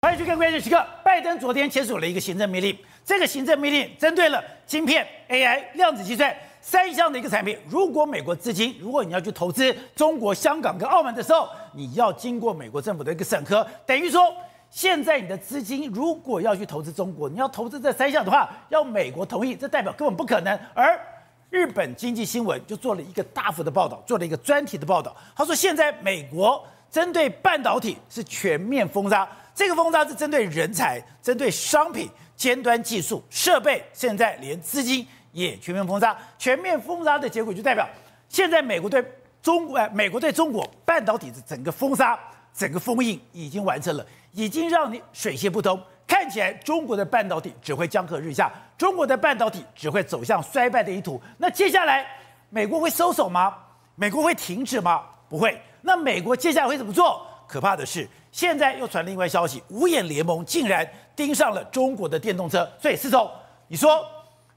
欢迎去看关键时刻。拜登昨天签署了一个行政命令，这个行政命令针对了晶片、AI、量子计算三项的一个产品。如果美国资金，如果你要去投资中国香港跟澳门的时候，你要经过美国政府的一个审核，等于说现在你的资金如果要去投资中国，你要投资这三项的话，要美国同意，这代表根本不可能。而日本经济新闻就做了一个大幅的报道，做了一个专题的报道，他说现在美国针对半导体是全面封杀。这个封杀是针对人才、针对商品、尖端技术、设备，现在连资金也全面封杀。全面封杀的结果就代表，现在美国对中国，美国对中国半导体的整个封杀、整个封印已经完成了，已经让你水泄不通。看起来中国的半导体只会江河日下，中国的半导体只会走向衰败的一途。那接下来，美国会收手吗？美国会停止吗？不会。那美国接下来会怎么做？可怕的是，现在又传另外消息，五眼联盟竟然盯上了中国的电动车。所以，思聪，你说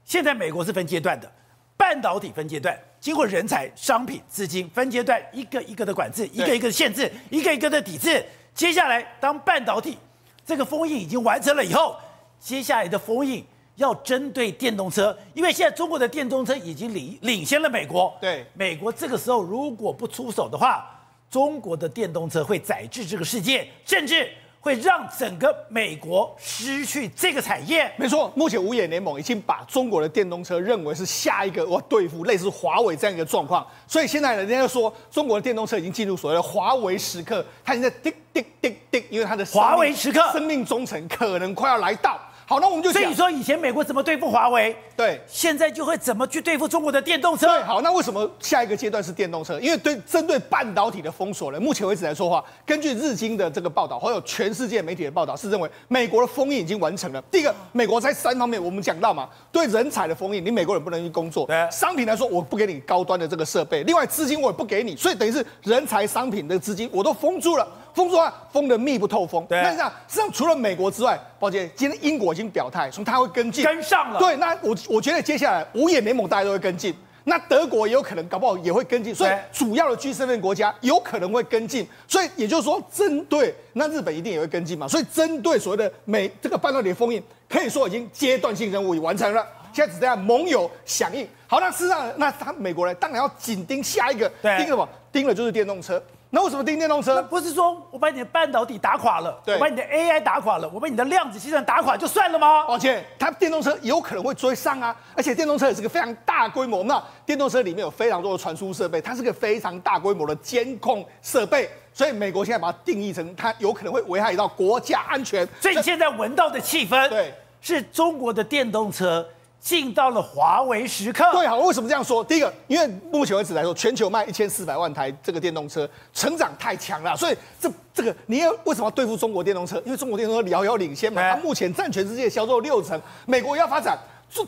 现在美国是分阶段的，半导体分阶段，经过人才、商品、资金分阶段，一个一个的管制，一个一个的限制，一个一个的抵制。接下来，当半导体这个封印已经完成了以后，接下来的封印要针对电动车，因为现在中国的电动车已经领领先了美国。对，美国这个时候如果不出手的话。中国的电动车会载至这个世界，甚至会让整个美国失去这个产业。没错，目前五眼联盟已经把中国的电动车认为是下一个我要对付类似华为这样一个状况，所以现在人家就说中国的电动车已经进入所谓的华为时刻，它已经在滴滴滴滴，因为它的华为时刻生命忠诚可能快要来到。好，那我们就所以说，以前美国怎么对付华为？对，现在就会怎么去对付中国的电动车？对，好，那为什么下一个阶段是电动车？因为对针对半导体的封锁呢，目前为止来说话，根据日经的这个报道，还有全世界媒体的报道，是认为美国的封印已经完成了。第一个，美国在三方面，我们讲到嘛，对人才的封印，你美国人不能去工作；对，商品来说，我不给你高端的这个设备；另外，资金我也不给你，所以等于是人才、商品的资金我都封住了。封锁啊，封的密不透风。对，那这样，实际上除了美国之外，宝姐，今天英国已经表态说他会跟进，跟上了。对，那我我觉得接下来五眼联盟大家都会跟进，那德国也有可能，搞不好也会跟进。所以主要的 G7 国家有可能会跟进。所以也就是说，针对那日本一定也会跟进嘛。所以针对所谓的美这个半导体封印，可以说已经阶段性任务已完成了。现在只剩下盟友响应。好，那事实上，那他美国人当然要紧盯下一个，盯什么？盯的就是电动车。那为什么盯电动车？不是说我把你的半导体打垮了，对我把你的 AI 打垮了，我把你的量子计算打垮就算了吗？抱歉它电动车有可能会追上啊！而且电动车也是个非常大规模，那电动车里面有非常多的传输设备，它是个非常大规模的监控设备，所以美国现在把它定义成它有可能会危害到国家安全。所以你现在闻到的气氛，对，是中国的电动车。进到了华为时刻。对，好，为什么这样说？第一个，因为目前为止来说，全球卖一千四百万台这个电动车，成长太强了，所以这这个你要为什么要对付中国电动车？因为中国电动车遥遥领先嘛，它目前占全世界销售六成，美国要发展。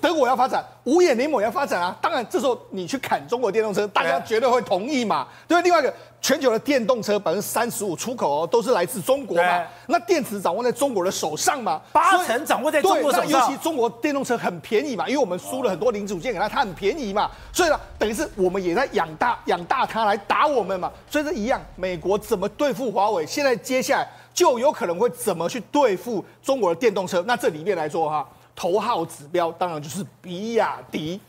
德国要发展，五眼联盟要发展啊！当然，这时候你去砍中国电动车，大家绝对会同意嘛。对，另外一个，全球的电动车百分之三十五出口哦，都是来自中国嘛。那电池掌握在中国的手上嘛，八成掌握在中国手上。尤其中国电动车很便宜嘛，因为我们输了很多零组件给他，它很便宜嘛。所以呢，等于是我们也在养大养大它来打我们嘛。所以这一样，美国怎么对付华为？现在接下来就有可能会怎么去对付中国的电动车？那这里面来说哈。头号指标当然就是比亚迪，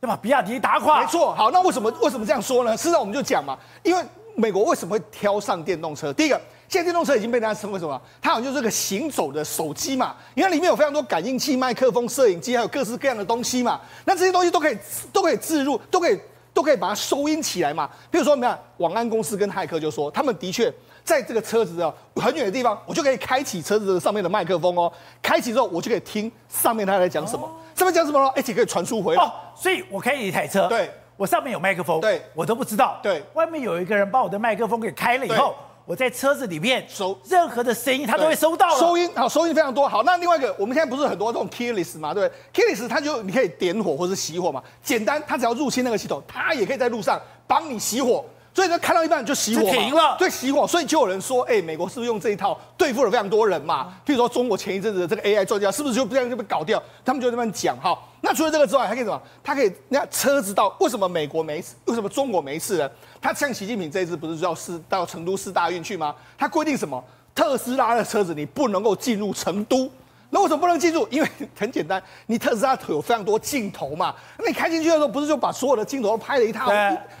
要把？比亚迪打垮，没错。好，那为什么为什么这样说呢？事实上我们就讲嘛，因为美国为什么会挑上电动车？第一个，现在电动车已经被大家称为什么？它好像就是个行走的手机嘛，因为里面有非常多感应器、麦克风、摄影机，还有各式各样的东西嘛。那这些东西都可以都可以置入，都可以都可以把它收音起来嘛。比如说，你看，网安公司跟骇客就说，他们的确。在这个车子啊很远的地方，我就可以开启车子上面的麦克风哦。开启之后，我就可以听上面他在讲什么，上面讲什么呢？而且可以传输回来。哦，所以我开一台车，对，我上面有麦克风，对，我都不知道。对，外面有一个人把我的麦克风给开了以后，我在车子里面收任何的声音，他都会收到。收音好，收音非常多。好，那另外一个，我们现在不是很多这种 keyless 嘛，对不对？keyless 它就你可以点火或者熄火嘛，简单，它只要入侵那个系统，它也可以在路上帮你熄火。所以呢，看到一半就熄火，停了。对，熄火。所以就有人说，哎、欸，美国是不是用这一套对付了非常多人嘛？譬如说，中国前一阵子的这个 AI 专家，是不是就这样就被搞掉？他们就在那边讲哈。那除了这个之外，还可以什么？他可以，那车子到为什么美国没事？为什么中国没事呢？他像习近平这一次不是要到到成都四大运去吗？他规定什么？特斯拉的车子你不能够进入成都。那为什么不能进入？因为 很简单，你特斯拉有非常多镜头嘛。那你开进去的时候，不是就把所有的镜头都拍了一套，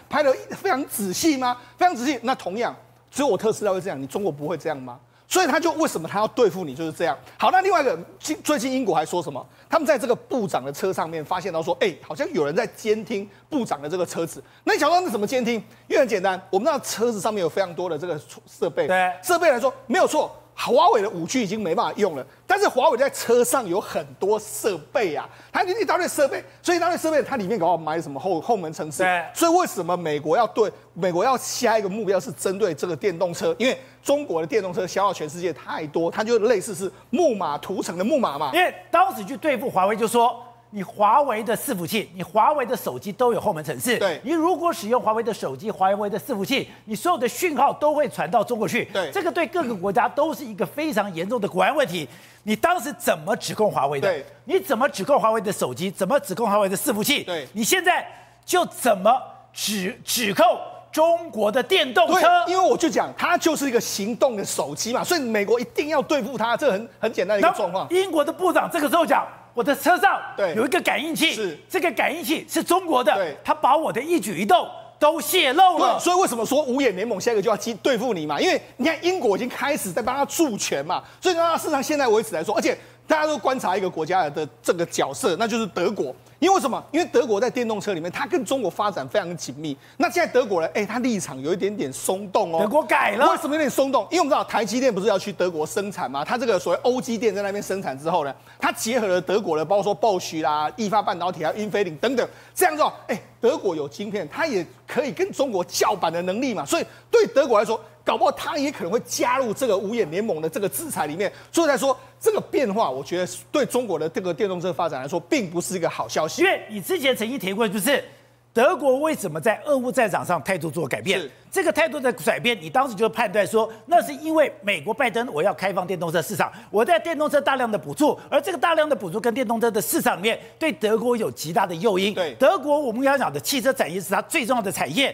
拍的非常仔细吗？非常仔细。那同样，只有我特斯拉会这样，你中国不会这样吗？所以他就为什么他要对付你就是这样。好，那另外一个，最近英国还说什么？他们在这个部长的车上面发现到说，哎，好像有人在监听部长的这个车子。那你想说那怎么监听？因为很简单，我们知道车子上面有非常多的这个设备，对，设备来说没有错。华为的五 G 已经没办法用了，但是华为在车上有很多设备啊，它一大堆设备，所以一大堆设备它里面搞不好埋什么后后门程式。对，所以为什么美国要对美国要下一个目标是针对这个电动车？因为中国的电动车消耗全世界太多，它就类似是木马屠城的木马嘛。因为当时去对付华为，就说。你华为的伺服器，你华为的手机都有后门程式。对，你如果使用华为的手机、华为的伺服器，你所有的讯号都会传到中国去。对，这个对各个国家都是一个非常严重的国安问题。你当时怎么指控华为的？对，你怎么指控华为的手机？怎么指控华为的伺服器？对，你现在就怎么指指控中国的电动车？因为我就讲，它就是一个行动的手机嘛，所以美国一定要对付它，这很很简单的一个状况。英国的部长这个时候讲。我的车上有一个感应器，是这个感应器是中国的，对，他把我的一举一动都泄露了。所以为什么说五眼联盟下一个就要去对付你嘛？因为你看英国已经开始在帮他助拳嘛，所以呢，事实上现在为止来说，而且大家都观察一个国家的这个角色，那就是德国。因为什么？因为德国在电动车里面，它跟中国发展非常紧密。那现在德国呢？哎，它立场有一点点松动哦。德国改了。为什么有点松动？因为我们知道台积电不是要去德国生产吗？它这个所谓欧积电在那边生产之后呢，它结合了德国的，包括说 Bosch 啦、意法半导体啊、英飞凌等等，这样子哦，哎，德国有晶片，它也可以跟中国叫板的能力嘛。所以对德国来说，搞不好他也可能会加入这个五眼联盟的这个制裁里面。所以来说，这个变化，我觉得对中国的这个电动车发展来说，并不是一个好消息。因为你之前曾经提过，就是德国为什么在俄乌战场上态度做改变？这个态度的改变，你当时就判断说，那是因为美国拜登我要开放电动车市场，我在电动车大量的补助，而这个大量的补助跟电动车的市场里面，对德国有极大的诱因。对，德国我们要讲的汽车产业是它最重要的产业，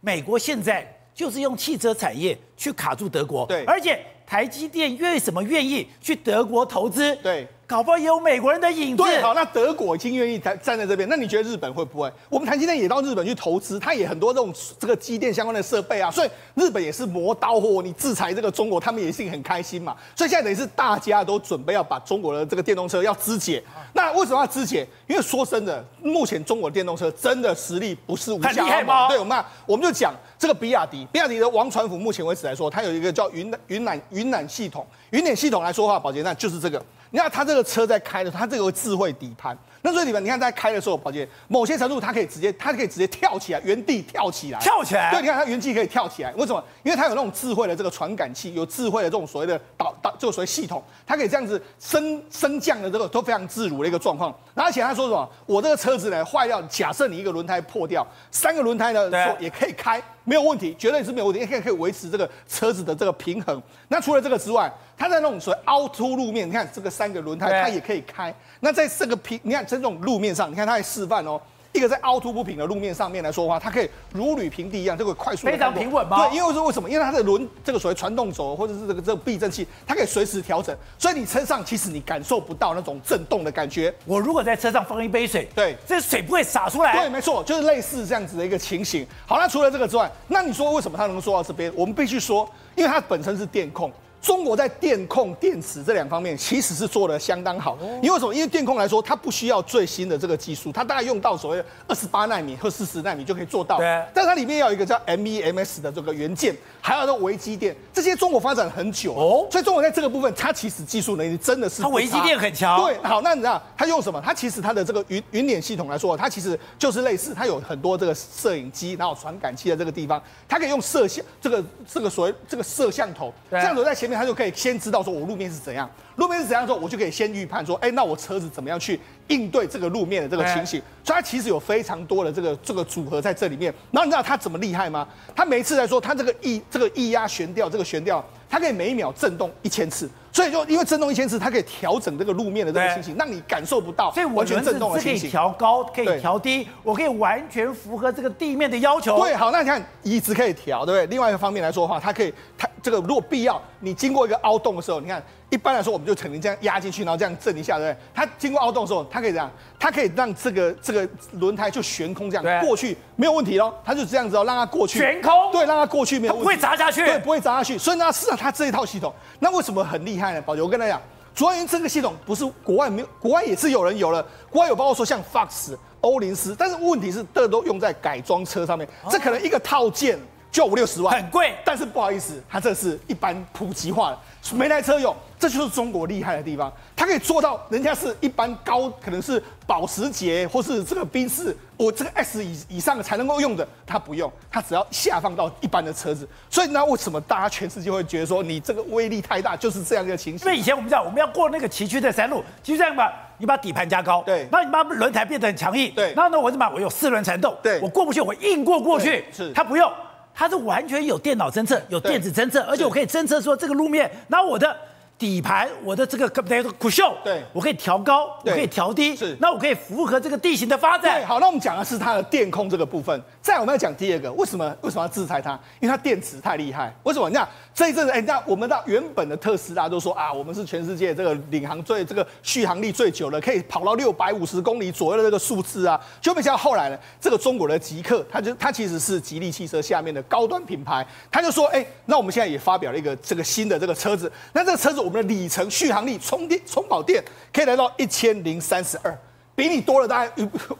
美国现在就是用汽车产业去卡住德国。对，而且台积电为什么愿意去德国投资？对。搞不好也有美国人的影子。对，好，那德国已经愿意站站在这边，那你觉得日本会不会？我们台积电也到日本去投资，它也很多这种这个机电相关的设备啊，所以日本也是磨刀霍。你制裁这个中国，他们也是很开心嘛。所以现在等于是大家都准备要把中国的这个电动车要肢解。那为什么要肢解？因为说真的，目前中国的电动车真的实力不是无害。对，我们我们就讲这个比亚迪，比亚迪的王传福，目前为止来说，它有一个叫云云南云南系统，云南系统来说的话，保洁站就是这个。你看它这个车在开的时候，它这个智慧底盘。那所以你们，你看在开的时候，宝杰某些程度它可以直接，它可以直接跳起来，原地跳起来，跳起来。对，你看它原地可以跳起来，为什么？因为它有那种智慧的这个传感器，有智慧的这种所谓的导导，就所谓系统，它可以这样子升升降的这个都非常自如的一个状况。而且他说什么？我这个车子呢坏掉，假设你一个轮胎破掉，三个轮胎呢说也可以开，没有问题，绝对是没有问题，也可以可以维持这个车子的这个平衡。那除了这个之外，它在那种所谓凹凸路面，你看这个三个轮胎它也可以开。那在这个平，你看在这种路面上，你看它还示范哦。一个在凹凸不平的路面上面来说的话，它可以如履平地一样，这个快速非常平稳吗？对，因为是为什么？因为它的轮这个所谓传动轴或者是这个这个避震器，它可以随时调整，所以你车上其实你感受不到那种震动的感觉。我如果在车上放一杯水，对，这水不会洒出来。对，没错，就是类似这样子的一个情形。好，那除了这个之外，那你说为什么它能够做到这边？我们必须说，因为它本身是电控。中国在电控、电池这两方面其实是做的相当好，因为什么？因为电控来说，它不需要最新的这个技术，它大概用到所谓的二十八纳米或四十纳米就可以做到。对。但它里面要有一个叫 MEMS 的这个元件，还有这个微机电，这些中国发展很久哦。所以中国在这个部分，它其实技术能力真的是。它微机电很强。对。好，那你知道它用什么？它其实它的这个云云脸系统来说，它其实就是类似，它有很多这个摄影机，然后传感器的这个地方，它可以用摄像这个这个所谓这个摄像头，这样子在前面，他就可以先知。道说我路面是怎样，路面是怎样之后，我就可以先预判说，哎，那我车子怎么样去应对这个路面的这个情形？所以它其实有非常多的这个这个组合在这里面。然后你知道它怎么厉害吗？它每一次来说，它这个一这个液压悬吊这个悬吊，它可以每一秒震动一千次。所以就因为震动一千次，它可以调整这个路面的这个情形，让你感受不到所以完全震动的情形。可以调高，可以调低，我可以完全符合这个地面的要求。对，好，那你看椅子可以调，对不对？另外一个方面来说的话，它可以，它这个如果必要，你经过一个凹洞的时候，你看。一般来说，我们就肯定这样压进去，然后这样震一下，对不对？它经过凹洞的时候，它可以这样，它可以让这个这个轮胎就悬空这样过去，没有问题喽。它就这样子哦，让它过去。悬空。对，让它过去没有问题。不会砸下去。对，不会砸下去。所以呢，事实上它这一套系统，那为什么很厉害呢？宝杰，我跟他讲，主要因为这个系统不是国外没有，国外也是有人有了，国外有包括说像 Fox、欧林斯，但是问题是这都用在改装车上面，这可能一个套件。就五六十万，很贵。但是不好意思，它这是一般普及化的，每台车有，这就是中国厉害的地方。它可以做到，人家是一般高，可能是保时捷或是这个宾士，我这个 S 以以上的才能够用的，它不用，它只要下放到一般的车子。所以那为什么大家全世界会觉得说你这个威力太大，就是这样一个情形？所以以前我们讲，我们要过那个崎岖的山路，就这样吧，你把底盘加高，对，那你把轮胎变得很强硬，对，然后呢，我怎么我有四轮传动，对，我过不去，我硬过过去，是，它不用。它是完全有电脑侦测，有电子侦测，而且我可以侦测说这个路面，那我的。底盘，我的这个可不可以酷秀？对，我可以调高，我可以调低，是，那我可以符合这个地形的发展。对，好，那我们讲的是它的电控这个部分。再我们要讲第二个，为什么为什么要制裁它？因为它电池太厉害。为什么？你看这一阵子，哎，那我们到原本的特斯拉都说啊，我们是全世界这个领航最这个续航力最久的，可以跑到六百五十公里左右的这个数字啊。就没想到后来呢，这个中国的极客，他就他其实是吉利汽车下面的高端品牌，他就说，哎，那我们现在也发表了一个这个新的这个车子，那这个车子我们的里程续续航力充电充饱电可以来到一千零三十二，比你多了大概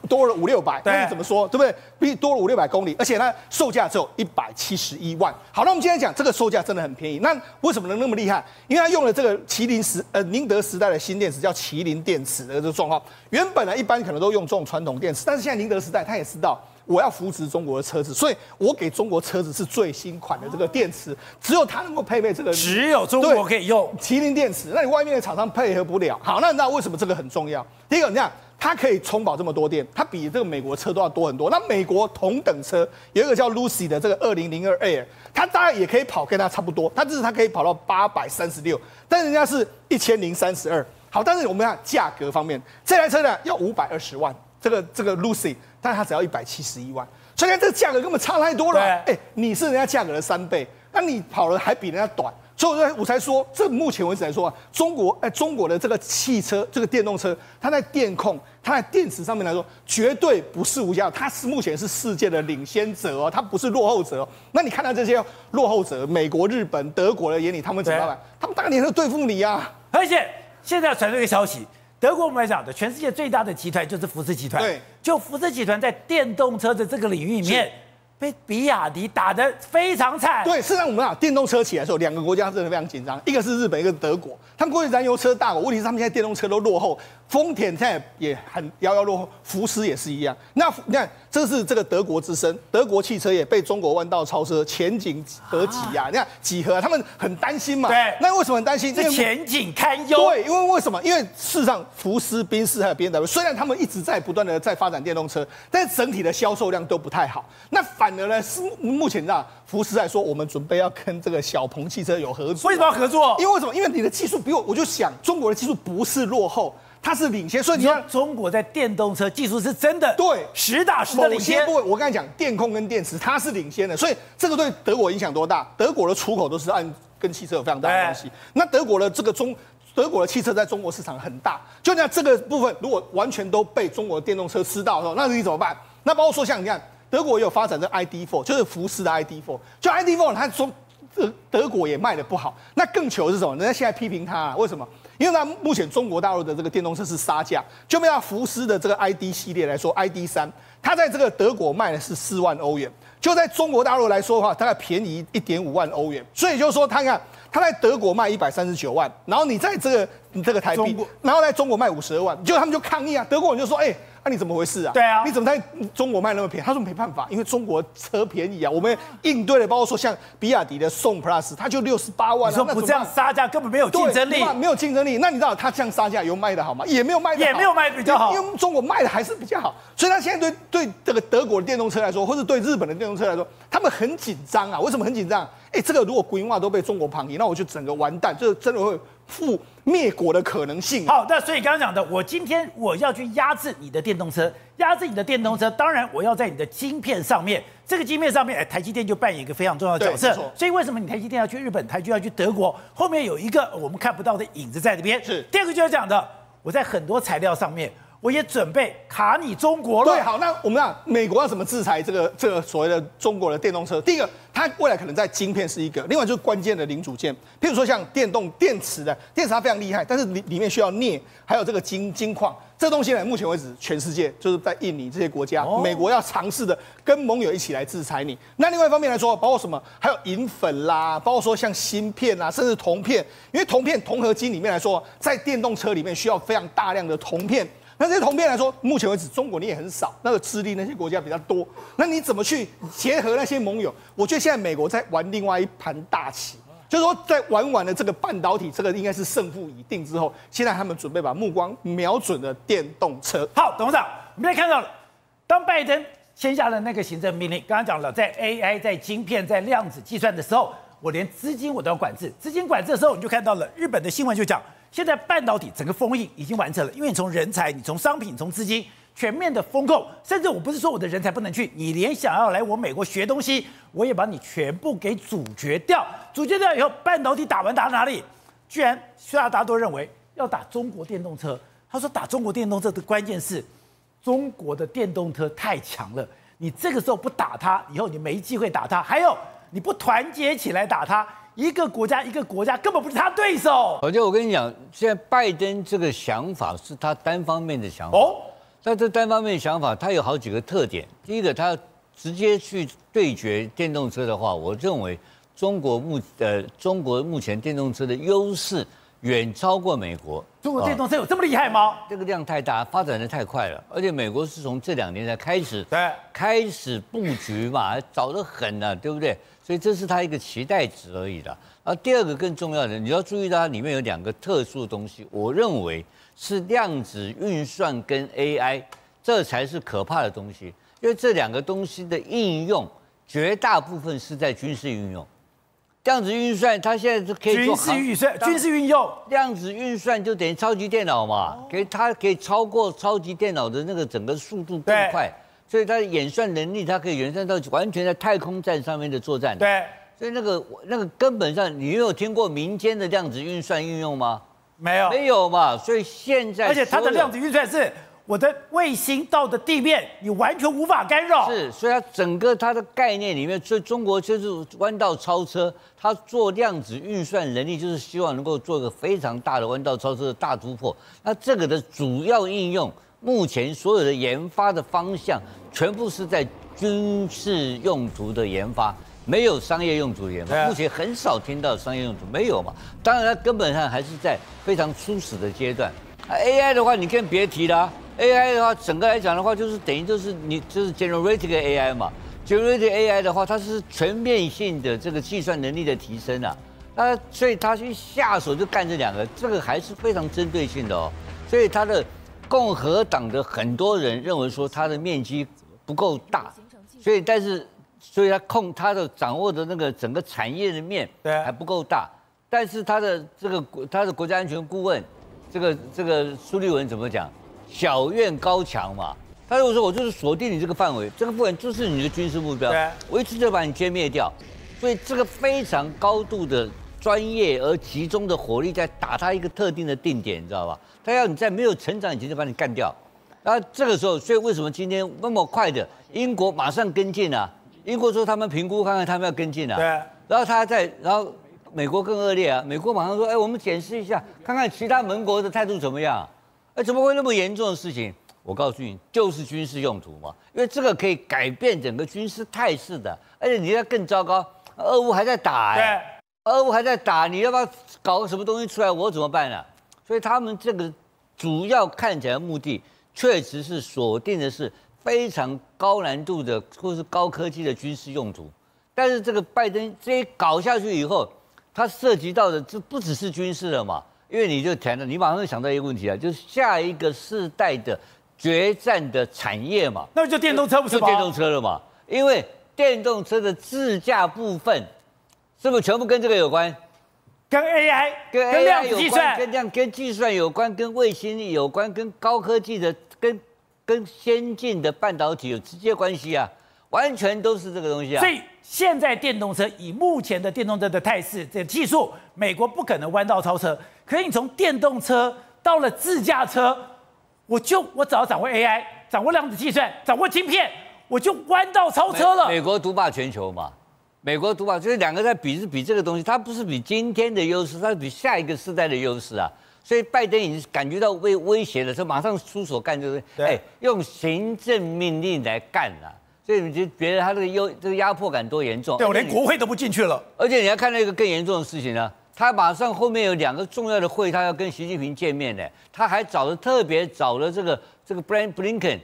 多了五六百，那你怎么说，对不对？比你多了五六百公里，而且呢，售价只有一百七十一万。好，那我们今天讲这个售价真的很便宜，那为什么能那么厉害？因为它用了这个麒麟时呃宁德时代的新电池，叫麒麟电池的这个状况。原本呢，一般可能都用这种传统电池，但是现在宁德时代他也知道。我要扶持中国的车子，所以我给中国车子是最新款的这个电池，只有它能够配备这个，只有中国可以用麒麟电池，那你外面的厂商配合不了。好，那你知道为什么这个很重要？第一个，你看它可以充饱这么多电，它比这个美国车都要多很多。那美国同等车有一个叫 Lucy 的这个二零零二 Air，它当然也可以跑跟它差不多，它只是它可以跑到八百三十六，但人家是一千零三十二。好，但是我们看价格方面，这台车呢要五百二十万，这个这个 Lucy。但是它只要一百七十一万，所以看这个价格根本差太多了。哎、欸，你是人家价格的三倍，那你跑了还比人家短，所以我才说，这目前为止来说啊，中国哎，中国的这个汽车，这个电动车，它在电控，它在电池上面来说，绝对不是无价，它是目前是世界的领先者哦，它不是落后者。那你看到这些落后者，美国、日本、德国的眼里，他们怎么办？他们当年是对付你啊！而且现在传出一个消息。德国我们来讲的，全世界最大的集团就是福斯集团。对，就福斯集团在电动车的这个领域里面。被比亚迪打得非常惨。对，事实上我们讲电动车起来的时候，两个国家真的非常紧张，一个是日本，一个是德国。他们过去燃油车大国，问题是他们现在电动车都落后，丰田现在也很遥遥落后，福斯也是一样。那你看，这是这个德国之声，德国汽车也被中国弯道超车，前景何几呀？你看几何，他们很担心嘛。对，那为什么很担心？这前景堪忧。对，因为为什么？因为事实上，福斯、宾士还有 BMW，虽然他们一直在不断的在发展电动车，但是整体的销售量都不太好。那反反而呢，是目前呢，福斯在说，我们准备要跟这个小鹏汽车有合作。为什么要合作？因为为什么？因为你的技术比我，我就想中国的技术不是落后，它是领先。所以你看，中国在电动车技术是真的对实打实的领先。我刚才讲电控跟电池，它是领先的。所以这个对德国影响多大？德国的出口都是按跟汽车有非常大的关系。那德国的这个中，德国的汽车在中国市场很大。就那这个部分，如果完全都被中国的电动车吃到的时候，那你怎么办？那包括说像你看。德国也有发展这 ID.4，就是福斯的 ID.4。就 ID.4，它中德德国也卖的不好。那更糗的是什么？人家现在批评它啊，为什么？因为他目前中国大陆的这个电动车是杀价，就没有福斯的这个 ID 系列来说，ID 三它在这个德国卖的是四万欧元，就在中国大陆来说的话，大概便宜一点五万欧元。所以就是说，他看他在德国卖一百三十九万，然后你在这个你这个台币，然后在中国卖五十二万，就他们就抗议啊，德国人就说，哎。那、啊、你怎么回事啊？对啊，你怎么在中国卖那么便宜？他说没办法，因为中国车便宜啊。我们应对的，包括说像比亚迪的宋 Plus，它就六十八万、啊。你说不这样杀价根本没有竞争力，没有竞争力。那你知道他这样杀价有卖的好吗？也没有卖的好，也没有卖比较好，因为中国卖的还是比较好。所以他现在对对这个德国的电动车来说，或者对日本的电动车来说，他们很紧张啊。为什么很紧张？哎，这个如果规划都被中国旁移，那我就整个完蛋，就真的会。负灭国的可能性。好，那所以刚刚讲的，我今天我要去压制你的电动车，压制你的电动车，当然我要在你的晶片上面，这个晶片上面，哎，台积电就扮演一个非常重要的角色。所以为什么你台积电要去日本，台积电要去德国？后面有一个我们看不到的影子在这边。是。第二个就是讲的，我在很多材料上面。我也准备卡你中国了。对，好，那我们讲美国要怎么制裁这个这个所谓的中国的电动车？第一个，它未来可能在晶片是一个，另外就是关键的零组件，譬如说像电动电池的电池，它非常厉害，但是里里面需要镍，还有这个金金矿，这东西呢，目前为止全世界就是在印尼这些国家，哦、美国要尝试的跟盟友一起来制裁你。那另外一方面来说，包括什么？还有银粉啦，包括说像芯片啦，甚至铜片，因为铜片铜合金里面来说，在电动车里面需要非常大量的铜片。那这些铜片来说，目前为止中国你也很少，那个智利那些国家比较多。那你怎么去结合那些盟友？我觉得现在美国在玩另外一盘大棋，就是说在玩完了这个半导体，这个应该是胜负已定之后，现在他们准备把目光瞄准了电动车。好，董事长，我们来看到了，当拜登签下了那个行政命令，刚刚讲了，在 AI、在晶片、在量子计算的时候，我连资金我都要管制。资金管制的时候，你就看到了日本的新闻就讲。现在半导体整个封印已经完成了，因为你从人才、你从商品、从资金全面的封控，甚至我不是说我的人才不能去，你连想要来我美国学东西，我也把你全部给阻绝掉。阻绝掉以后，半导体打完打哪里？居然希腊大家都认为要打中国电动车。他说打中国电动车的关键是中国的电动车太强了，你这个时候不打它，以后你没机会打它。还有你不团结起来打它。一个国家一个国家根本不是他对手。而且我跟你讲，现在拜登这个想法是他单方面的想法。哦，但这单方面的想法，他有好几个特点。第一个，他直接去对决电动车的话，我认为中国目呃中国目前电动车的优势远超过美国。中国电动车有这么厉害吗？这个量太大，发展的太快了。而且美国是从这两年才开始，对，开始布局嘛，早得很呢，对不对？所以这是它一个期待值而已的。而第二个更重要的，你要注意到它里面有两个特殊的东西，我认为是量子运算跟 AI，这才是可怕的东西。因为这两个东西的应用绝大部分是在军事运用。量子运算它现在是可以做军事运算，军事运用。量子运算就等于超级电脑嘛，可以它可以超过超级电脑的那个整个速度更快。所以它的演算能力，它可以演算到完全在太空站上面的作战。对，所以那个那个根本上，你有听过民间的量子运算运用吗？没有，没有嘛。所以现在，而且它的量子运算是我的卫星到的地面，你完全无法干扰。是，所以它整个它的概念里面，所以中国就是弯道超车，它做量子运算能力就是希望能够做一个非常大的弯道超车的大突破。那这个的主要应用。目前所有的研发的方向全部是在军事用途的研发，没有商业用途的研发。目前很少听到商业用途，没有嘛？当然，它根本上还是在非常初始的阶段。AI 的话，你更别提了。AI 的话，整个来讲的话，就是等于就是你就是 generative AI 嘛。generative AI 的话，它是全面性的这个计算能力的提升啊。那所以它去下手就干这两个，这个还是非常针对性的哦。所以它的。共和党的很多人认为说它的面积不够大，所以但是所以他控他的掌握的那个整个产业的面还不够大，但是他的这个国他的国家安全顾问这个这个苏利文怎么讲？小院高墙嘛，他如果说我就是锁定你这个范围，这个部分就是你的军事目标，我一次就把你歼灭掉，所以这个非常高度的。专业而集中的火力在打他一个特定的定点，你知道吧？他要你在没有成长以前就把你干掉。那这个时候，所以为什么今天那么快的英国马上跟进啊？英国说他们评估看看他们要跟进啊。对。然后他在，然后美国更恶劣啊！美国马上说，哎，我们检视一下，看看其他盟国的态度怎么样？哎，怎么会那么严重的事情？我告诉你，就是军事用途嘛，因为这个可以改变整个军事态势的。而且你要更糟糕，俄乌还在打哎。对。俄乌还在打，你要不要搞个什么东西出来？我怎么办呢、啊？所以他们这个主要看起来的目的，确实是锁定的是非常高难度的或是高科技的军事用途。但是这个拜登这一搞下去以后，它涉及到的就不只是军事了嘛？因为你就谈了，你马上就想到一个问题啊，就是下一个世代的决战的产业嘛。那就电动车不是？就电动车了嘛？因为电动车的自驾部分。是不是全部跟这个有关？跟 AI、跟 AI 量子有关，计算，跟量跟计算有关，跟卫星有关，跟高科技的、跟跟先进的半导体有直接关系啊，完全都是这个东西啊。所以现在电动车以目前的电动车的态势、这技术，美国不可能弯道超车。可是你从电动车到了自驾车，我就我只要掌握 AI、掌握量子计算、掌握晶片，我就弯道超车了。美，美国独霸全球嘛。美国独霸就是两个在比，是比这个东西，它不是比今天的优势，它是比下一个时代的优势啊。所以拜登已经感觉到被威胁了，就马上出手干，就是哎，用行政命令来干了。所以你就觉得他这个优这个压迫感多严重？对，我连国会都不进去了。而且你要看到一个更严重的事情呢，他马上后面有两个重要的会，他要跟习近平见面呢，他还找了特别找了这个这个布林布林肯，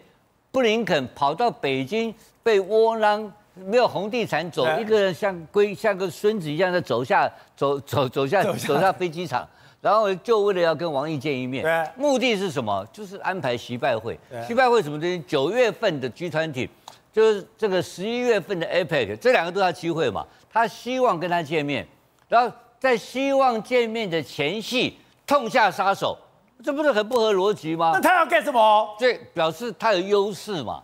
布林肯跑到北京被窝囊。没有红地毯走，一个人像龟像个孙子一样的走下走走走下走下飞机场，然后就为了要跟王毅见一面，目的是什么？就是安排习拜会。习拜会什么东西？九月份的 G 团体就是这个十一月份的 APEC，这两个都是他机会嘛。他希望跟他见面，然后在希望见面的前夕痛下杀手，这不是很不合逻辑吗？那他要干什么？这表示他有优势嘛。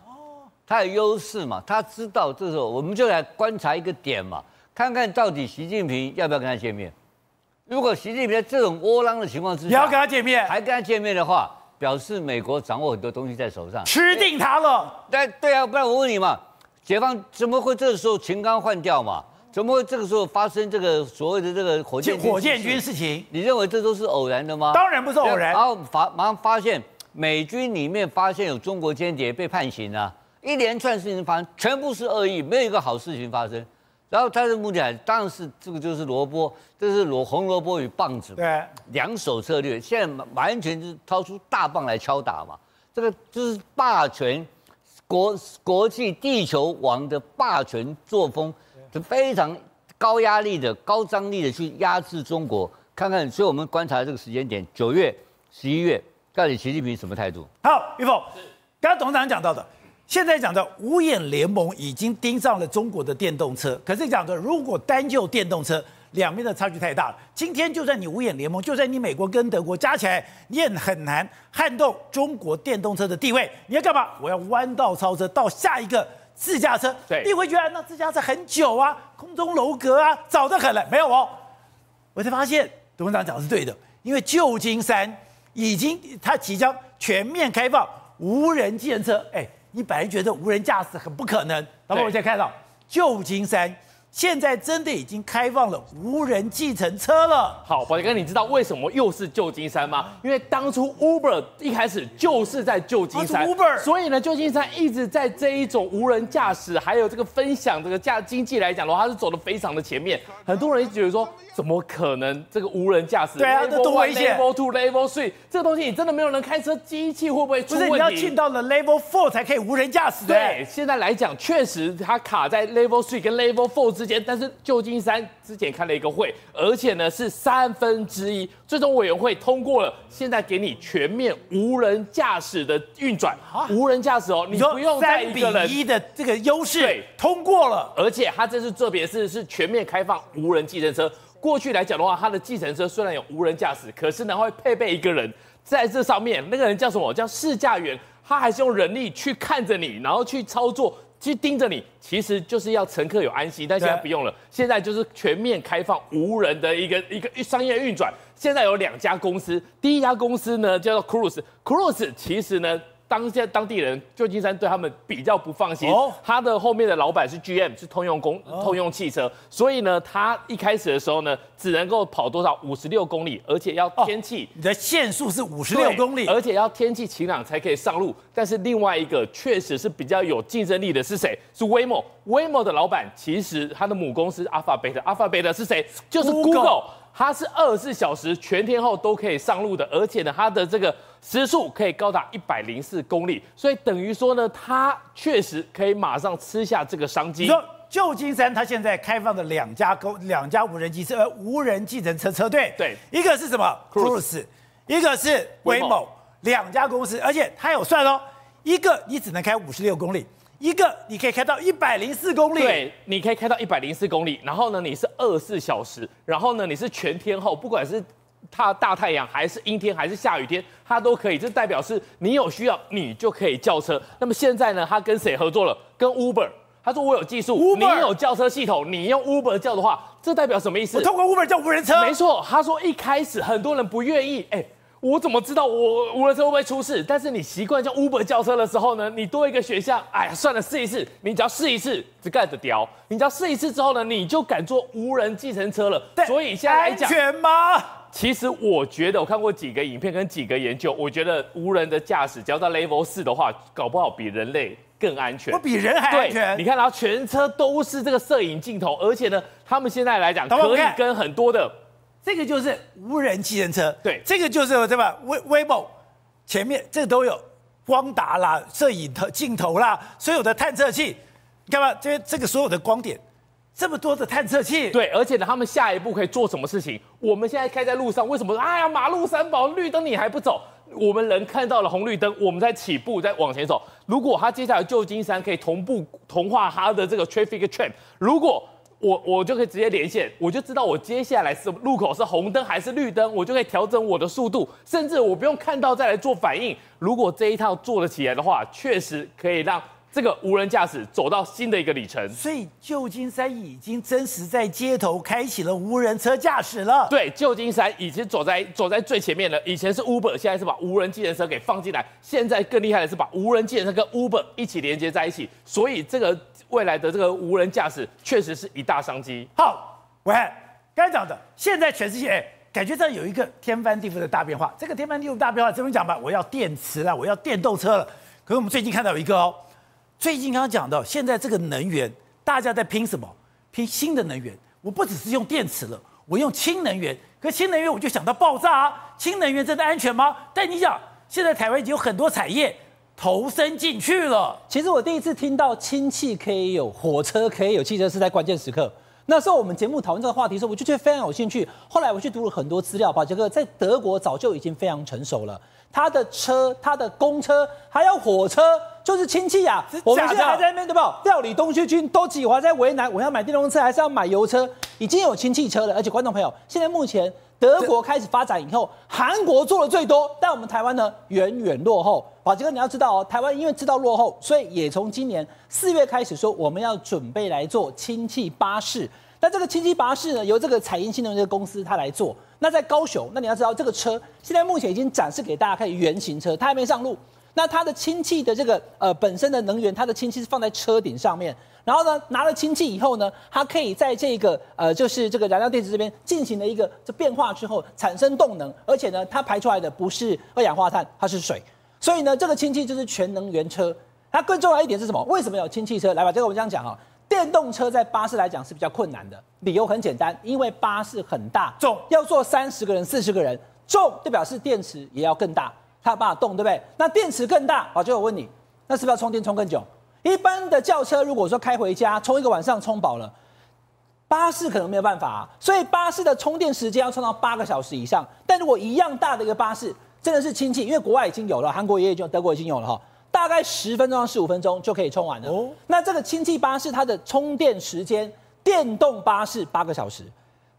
他有优势嘛？他知道这时候，我们就来观察一个点嘛，看看到底习近平要不要跟他见面。如果习近平在这种窝囊的情况之下，你要跟他见面，还跟他见面的话，表示美国掌握很多东西在手上，吃定他了。对对啊，不然我问你嘛，解放怎么会这个时候秦刚换掉嘛？怎么会这个时候发生这个所谓的这个火箭火箭军事情？你认为这都是偶然的吗？当然不是偶然。然后发马上发现美军里面发现有中国间谍被判刑了。一连串事情发生，全部是恶意，没有一个好事情发生。然后他的目的还当然是这个就是萝卜，这是萝红萝卜与棒子，对，两手策略。现在完全就是掏出大棒来敲打嘛，这个就是霸权国国际地球王的霸权作风，是非常高压力的、高张力的去压制中国。看看，所以我们观察这个时间点，九月、十一月，到底习近平什么态度？好，玉凤，刚刚董事长讲到的。现在讲的五眼联盟已经盯上了中国的电动车，可是讲的如果单就电动车，两边的差距太大了。今天就算你五眼联盟，就算你美国跟德国加起来，你也很难撼动中国电动车的地位。你要干嘛？我要弯道超车到下一个自驾车。对，你会觉得那自驾车很久啊，空中楼阁啊，早得很了。没有哦，我才发现董事长讲的是对的，因为旧金山已经它即将全面开放无人计程车。哎。你本来觉得无人驾驶很不可能，然后我现在看到旧金山。现在真的已经开放了无人计程车了。好，宝杰哥，你知道为什么又是旧金山吗？因为当初 Uber 一开始就是在旧金山，Uber，所以呢，旧金山一直在这一种无人驾驶还有这个分享这个驾经济来讲的话，它是走的非常的前面。很多人觉得说，怎么可能这个无人驾驶？对啊，这多危险！Level two, Level three，这个东西你真的没有人开车，机器会不会出问题？不是，你要进到了 Level four 才可以无人驾驶。对，现在来讲确实它卡在 Level three 跟 Level four 之间，但是旧金山之前开了一个会，而且呢是三分之一，最终委员会通过了，现在给你全面无人驾驶的运转，无人驾驶哦，你不用再一个人，三比一的这个优势通过了，而且它这次特别是是全面开放无人计程车。过去来讲的话，它的计程车虽然有无人驾驶，可是呢会配备一个人在这上面，那个人叫什么？叫试驾员，他还是用人力去看着你，然后去操作。去盯着你，其实就是要乘客有安心，但现在不用了。现在就是全面开放无人的一个一个商业运转。现在有两家公司，第一家公司呢叫做 Cruise，Cruise 其实呢。当下当地人旧金山对他们比较不放心，他的后面的老板是 GM，是通用公通用汽车，所以呢，他一开始的时候呢，只能够跑多少五十六公里，而且要天气，你的限速是五十六公里，而且要天气晴朗才可以上路。但是另外一个确实是比较有竞争力的是谁？是 Waymo，Waymo 的老板其实他的母公司 Alphabet，Alphabet 是谁？就是 Google，它是二十四小时全天候都可以上路的，而且呢，它的这个。时速可以高达一百零四公里，所以等于说呢，它确实可以马上吃下这个商机。你说旧金山它现在开放的两家公两家无人机车呃无人计程车车队，对，一个是什么？Cruise，一个是 Waymo，两家公司，而且它有算哦，一个你只能开五十六公里，一个你可以开到一百零四公里，对，你可以开到一百零四公里。然后呢，你是二十四小时，然后呢，你是全天候，不管是它大太阳还是阴天还是下雨天，它都可以。这代表是你有需要，你就可以叫车。那么现在呢，它跟谁合作了？跟 Uber。他说我有技术，Uber? 你有叫车系统，你用 Uber 叫的话，这代表什么意思？我通过 Uber 叫无人车。没错，他说一开始很多人不愿意，哎，我怎么知道我无人车会不会出事？但是你习惯叫 Uber 叫车的时候呢，你多一个选项，哎呀，算了，试一试。你只要试一次，就盖得掉。你只要试一次之后呢，你就敢坐无人计程车了。对，所以现在来讲，安全吗？其实我觉得，我看过几个影片跟几个研究，我觉得无人的驾驶，只要到 Level 四的话，搞不好比人类。更安全，我比人还安全。你看，然后全车都是这个摄影镜头，而且呢，他们现在来讲可以跟很多的，这个就是无人机人车，对，这个就是对吧？威威某前面这个都有光达啦、摄影头镜头啦，所有的探测器，你看嘛，这这个所有的光点，这么多的探测器，对，而且呢，他们下一步可以做什么事情？我们现在开在路上，为什么说哎呀，马路三宝绿灯你还不走？我们人看到了红绿灯，我们在起步，在往前走。如果他接下来旧金山可以同步同化他的这个 traffic trap，如果我我就可以直接连线，我就知道我接下来是路口是红灯还是绿灯，我就可以调整我的速度，甚至我不用看到再来做反应。如果这一套做得起来的话，确实可以让。这个无人驾驶走到新的一个里程，所以旧金山已经真实在街头开启了无人车驾驶了。对，旧金山已经走在走在最前面了。以前是 Uber，现在是把无人计程车给放进来。现在更厉害的是把无人计程车跟 Uber 一起连接在一起。所以这个未来的这个无人驾驶确实是一大商机。好，喂，刚才讲的，现在全世界哎，感觉这有一个天翻地覆的大变化。这个天翻地覆大变化怎么讲吧？我要电池了，我要电动车了。可是我们最近看到有一个哦。最近刚刚讲到，现在这个能源，大家在拼什么？拼新的能源。我不只是用电池了，我用氢能源。可氢能源我就想到爆炸！氢能源真的安全吗？但你想，现在台湾已经有很多产业投身进去了。其实我第一次听到氢气可以有火车，可以有汽车，是在关键时刻。那时候我们节目讨论这个话题的时候，我就觉得非常有兴趣。后来我去读了很多资料，把这个在德国早就已经非常成熟了。它的车，他的公车，还有火车，就是氢气呀。我们现在还在那边对吧？料理东西军都挤，还在为难，我要买电动车还是要买油车？已经有氢气车了，而且观众朋友，现在目前德国开始发展以后，韩国做的最多，但我们台湾呢远远落后。宝杰哥，你要知道哦，台湾因为知道落后，所以也从今年四月开始说，我们要准备来做氢气巴士。那这个氢气巴士呢，由这个彩英新能源公司它来做。那在高雄，那你要知道这个车现在目前已经展示给大家看原型车，它还没上路。那它的氢气的这个呃本身的能源，它的氢气是放在车顶上面，然后呢拿了氢气以后呢，它可以在这个呃就是这个燃料电池这边进行了一个这变化之后产生动能，而且呢它排出来的不是二氧化碳，它是水。所以呢，这个氢气就是全能源车。它更重要一点是什么？为什么有氢气车？来吧，这个我们这样讲哈。电动车在巴士来讲是比较困难的，理由很简单，因为巴士很大，重要坐三十个人、四十个人，重就表示电池也要更大，它有办法动，对不对？那电池更大，好，就我问你，那是不是要充电充更久？一般的轿车如果说开回家充一个晚上充饱了，巴士可能没有办法啊，所以巴士的充电时间要充到八个小时以上。但如果一样大的一个巴士，真的是氢气，因为国外已经有了，韩国也已经有，德国已经有了哈，大概十分钟到十五分钟就可以充完了。哦，那这个氢气巴士它的充电时间，电动巴士八个小时，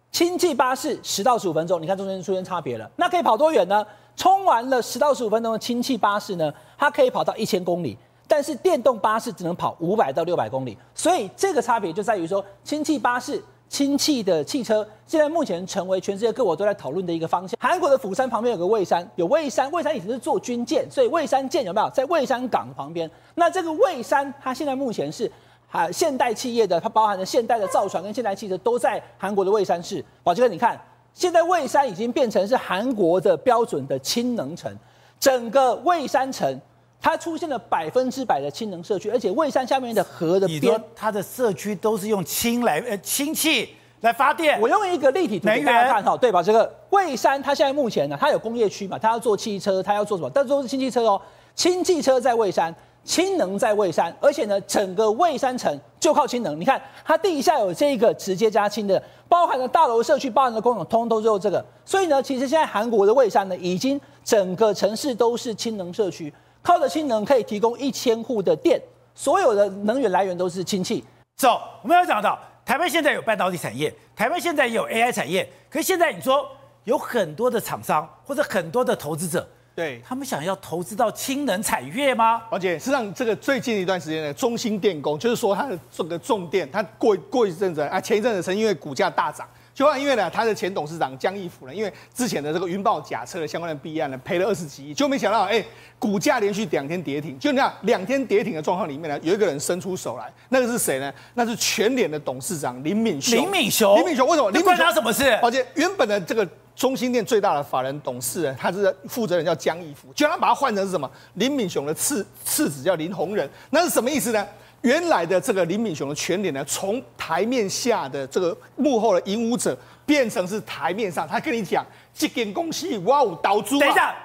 氢气巴士十到十五分钟，你看中间出现差别了。那可以跑多远呢？充完了十到十五分钟的氢气巴士呢，它可以跑到一千公里，但是电动巴士只能跑五百到六百公里。所以这个差别就在于说，氢气巴士。氢气的汽车现在目前成为全世界各国都在讨论的一个方向。韩国的釜山旁边有个蔚山，有蔚山，蔚山以前是做军舰，所以蔚山舰有没有在蔚山港旁边？那这个蔚山，它现在目前是啊现代企业的，它包含了现代的造船跟现代汽车都在韩国的蔚山市。宝杰哥，你看，现在蔚山已经变成是韩国的标准的氢能城，整个蔚山城。它出现了百分之百的氢能社区，而且蔚山下面的河的边，它的社区都是用氢来呃氢气来发电。我用一个立体图给大家看哈，对吧？这个蔚山它现在目前呢，它有工业区嘛，它要做汽车，它要做什么？但是都是氢汽车哦，氢汽车在蔚山，氢能在蔚山，而且呢，整个蔚山城就靠氢能。你看它地下有这个直接加氢的，包含了大楼社区，包含了工厂，通通都是用这个。所以呢，其实现在韩国的蔚山呢，已经整个城市都是氢能社区。靠着氢能可以提供一千户的电，所有的能源来源都是氢气。走，我们要讲到台湾现在有半导体产业，台湾现在也有 AI 产业，可是现在你说有很多的厂商或者很多的投资者。对他们想要投资到氢能产业吗？而且实际上，这个最近一段时间呢，中兴电工就是说它的这个重电，它过过一阵子啊，前一阵子是因为股价大涨，就因为呢，他的前董事长江义福呢，因为之前的这个云豹假车的相关的弊案呢，赔了二十几亿，就没想到哎，股价连续两天跌停，就那样两天跌停的状况里面呢，有一个人伸出手来，那个是谁呢？那是全联的董事长林敏雄。林敏雄，林敏雄为什么？林敏雄关他什么事？而且原本的这个。中心店最大的法人董事人，他是负责人叫江义福，就他把他换成是什么？林敏雄的次次子叫林宏仁，那是什么意思呢？原来的这个林敏雄的全脸呢，从台面下的这个幕后的引舞者，变成是台面上，他跟你讲，这间公司哇哦，倒租。等一下。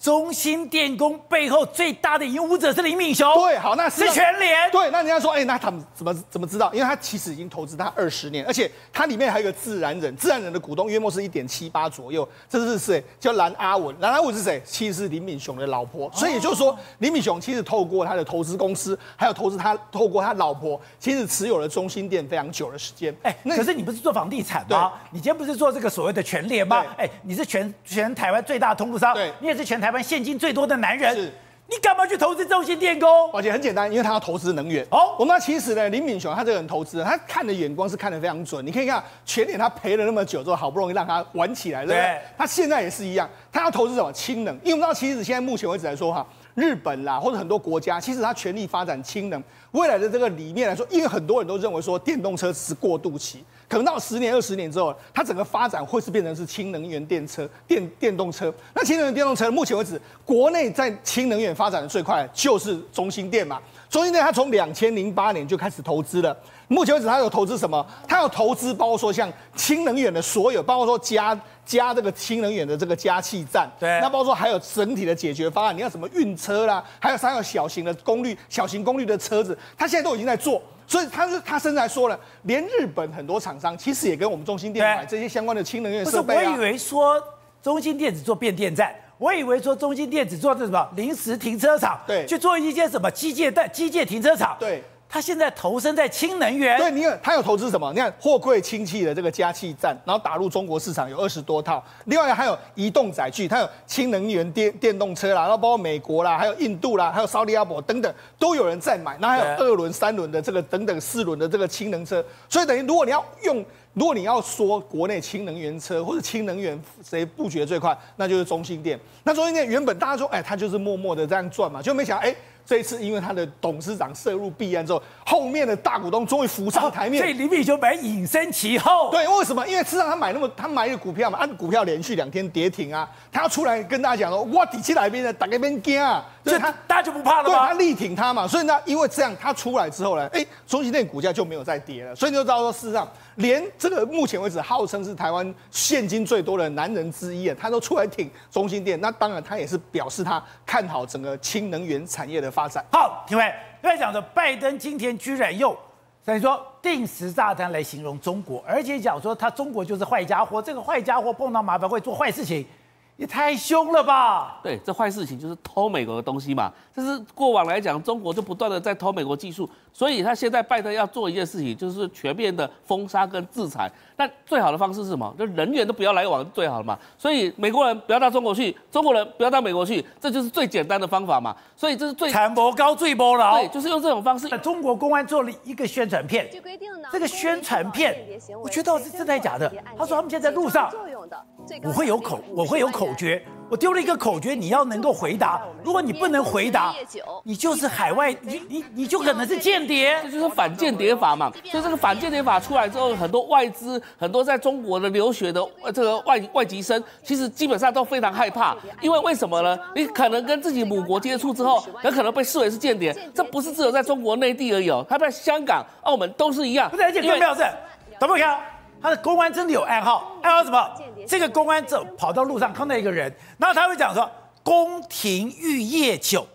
中兴电工背后最大的引武者是林敏雄，对，好，那是全联，对，那人家说，哎、欸，那他们怎么怎么知道？因为他其实已经投资他二十年，而且它里面还有一个自然人，自然人的股东约莫是一点七八左右，这是谁？叫蓝阿文，蓝阿文是谁？其实是林敏雄的老婆，所以也就是说，林敏雄其实透过他的投资公司，还有投资他透过他老婆，其实持有了中兴电非常久的时间。哎、欸，那可是你不是做房地产吗？你今天不是做这个所谓的全联吗？哎、欸，你是全全台湾最大的通路商，对，你也是全台湾现金最多的男人，是你干嘛去投资中兴电工？而且很简单，因为他要投资能源。哦，我们其实呢，林敏雄他这个人投资，他看的眼光是看得非常准。你可以看全年，他赔了那么久之后，好不容易让他玩起来，对不对？对，他现在也是一样，他要投资什么氢能？因为我们知道，其实现在目前为止来说哈，日本啦或者很多国家，其实它全力发展氢能。未来的这个里面来说，因为很多人都认为说电动车是过渡期。可能到十年、二十年之后，它整个发展会是变成是氢能源电车、电电动车。那氢能源电动车，目前为止，国内在氢能源发展的最快就是中兴电嘛。中兴电它从两千零八年就开始投资了，目前为止他有投资什么？他有投资，包括说像氢能源的所有，包括说加加这个氢能源的这个加气站，对，那包括说还有整体的解决方案，你要什么运车啦，还有还有小型的功率、小型功率的车子，他现在都已经在做。所以他是他甚至还说了，连日本很多厂商其实也跟我们中兴电买这些相关的氢能源设备啊。不是，我以为说中兴电子做变电站，我以为说中心电子做这什么临时停车场，对，去做一些什么机械带机械停车场，对。他现在投身在氢能源，对，你看他有投资什么？你看货柜氢气的这个加气站，然后打入中国市场有二十多套。另外还有移动载具，它有氢能源电电动车啦，然后包括美国啦，还有印度啦，还有沙利阿伯等等，都有人在买。那还有二轮、三轮的这个等等四轮的这个氢能车。所以等于如果你要用，如果你要说国内氢能源车或者氢能源谁布局的最快，那就是中兴电。那中兴电原本大家说，哎，他就是默默的这样转嘛，就没想哎。这一次，因为他的董事长涉入弊案之后，后面的大股东终于浮上台面，哦、所以林敏雄本来隐身其后。对，为什么？因为事实上他买那么，他买一个股票嘛，按股票连续两天跌停啊，他要出来跟大家讲说，我底气来宾呢，打开边惊啊，所以他大家就不怕了吗？对，他力挺他嘛，所以呢，因为这样他出来之后呢，哎，中心店股价就没有再跌了，所以你就知道说，事实上。连这个目前为止号称是台湾现金最多的男人之一啊，他都出来挺中心店，那当然他也是表示他看好整个氢能源产业的发展。好，各位，各位讲的拜登今天居然用等于说定时炸弹来形容中国，而且讲说他中国就是坏家伙，这个坏家伙碰到麻烦会做坏事情。也太凶了吧！对，这坏事情就是偷美国的东西嘛。这是过往来讲，中国就不断的在偷美国技术，所以他现在拜登要做一件事情，就是全面的封杀跟制裁。那最好的方式是什么？就人员都不要来往，最好的嘛。所以美国人不要到中国去，中国人不要到美国去，这就是最简单的方法嘛。所以这是最产博高最波了。对，就是用这种方式。中国公安做了一个宣传片，这个宣传片，我觉得到底是真的假的？他说他们现在在路上。我会有口，我会有口诀。我丢了一个口诀，你要能够回答。如果你不能回答，你就是海外，你你你就可能是间谍。这就是反间谍法嘛。所以这个反间谍法出来之后，很多外资、很多在中国的留学的这个外外籍生，其实基本上都非常害怕。因为为什么呢？你可能跟自己母国接触之后，很可能被视为是间谍。这不是只有在中国内地而已，他在香港、澳门都是一样。不是，而且更重要是，懂不懂？他的公安真的有暗号，暗号什么？这个公安走跑到路上看到一个人，然后他会讲说“宫廷玉液酒”，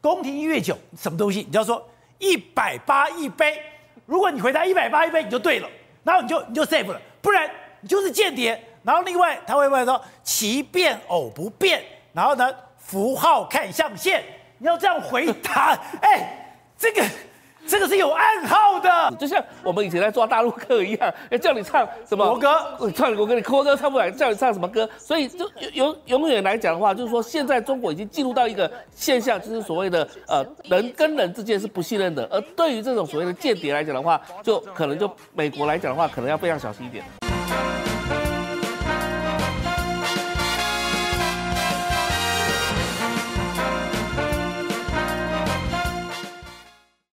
宫廷玉液酒什么东西？你就要说一百八一杯。如果你回答一百八一杯，你就对了，然后你就你就 safe 了，不然你就是间谍。然后另外他会问说“奇变偶不变”，然后呢符号看象限，你要这样回答。哎，这个这个是有暗号的，就像我们以前在抓大陆客一样，要叫你唱什么国歌，唱国歌，你国歌唱不来，叫你唱什么歌？所以就永永远来讲的话，就是说现在中国已经进入到一个现象，就是所谓的呃人跟人之间是不信任的，而对于这种所谓的间谍来讲的话，就可能就美国来讲的话，可能要非常小心一点。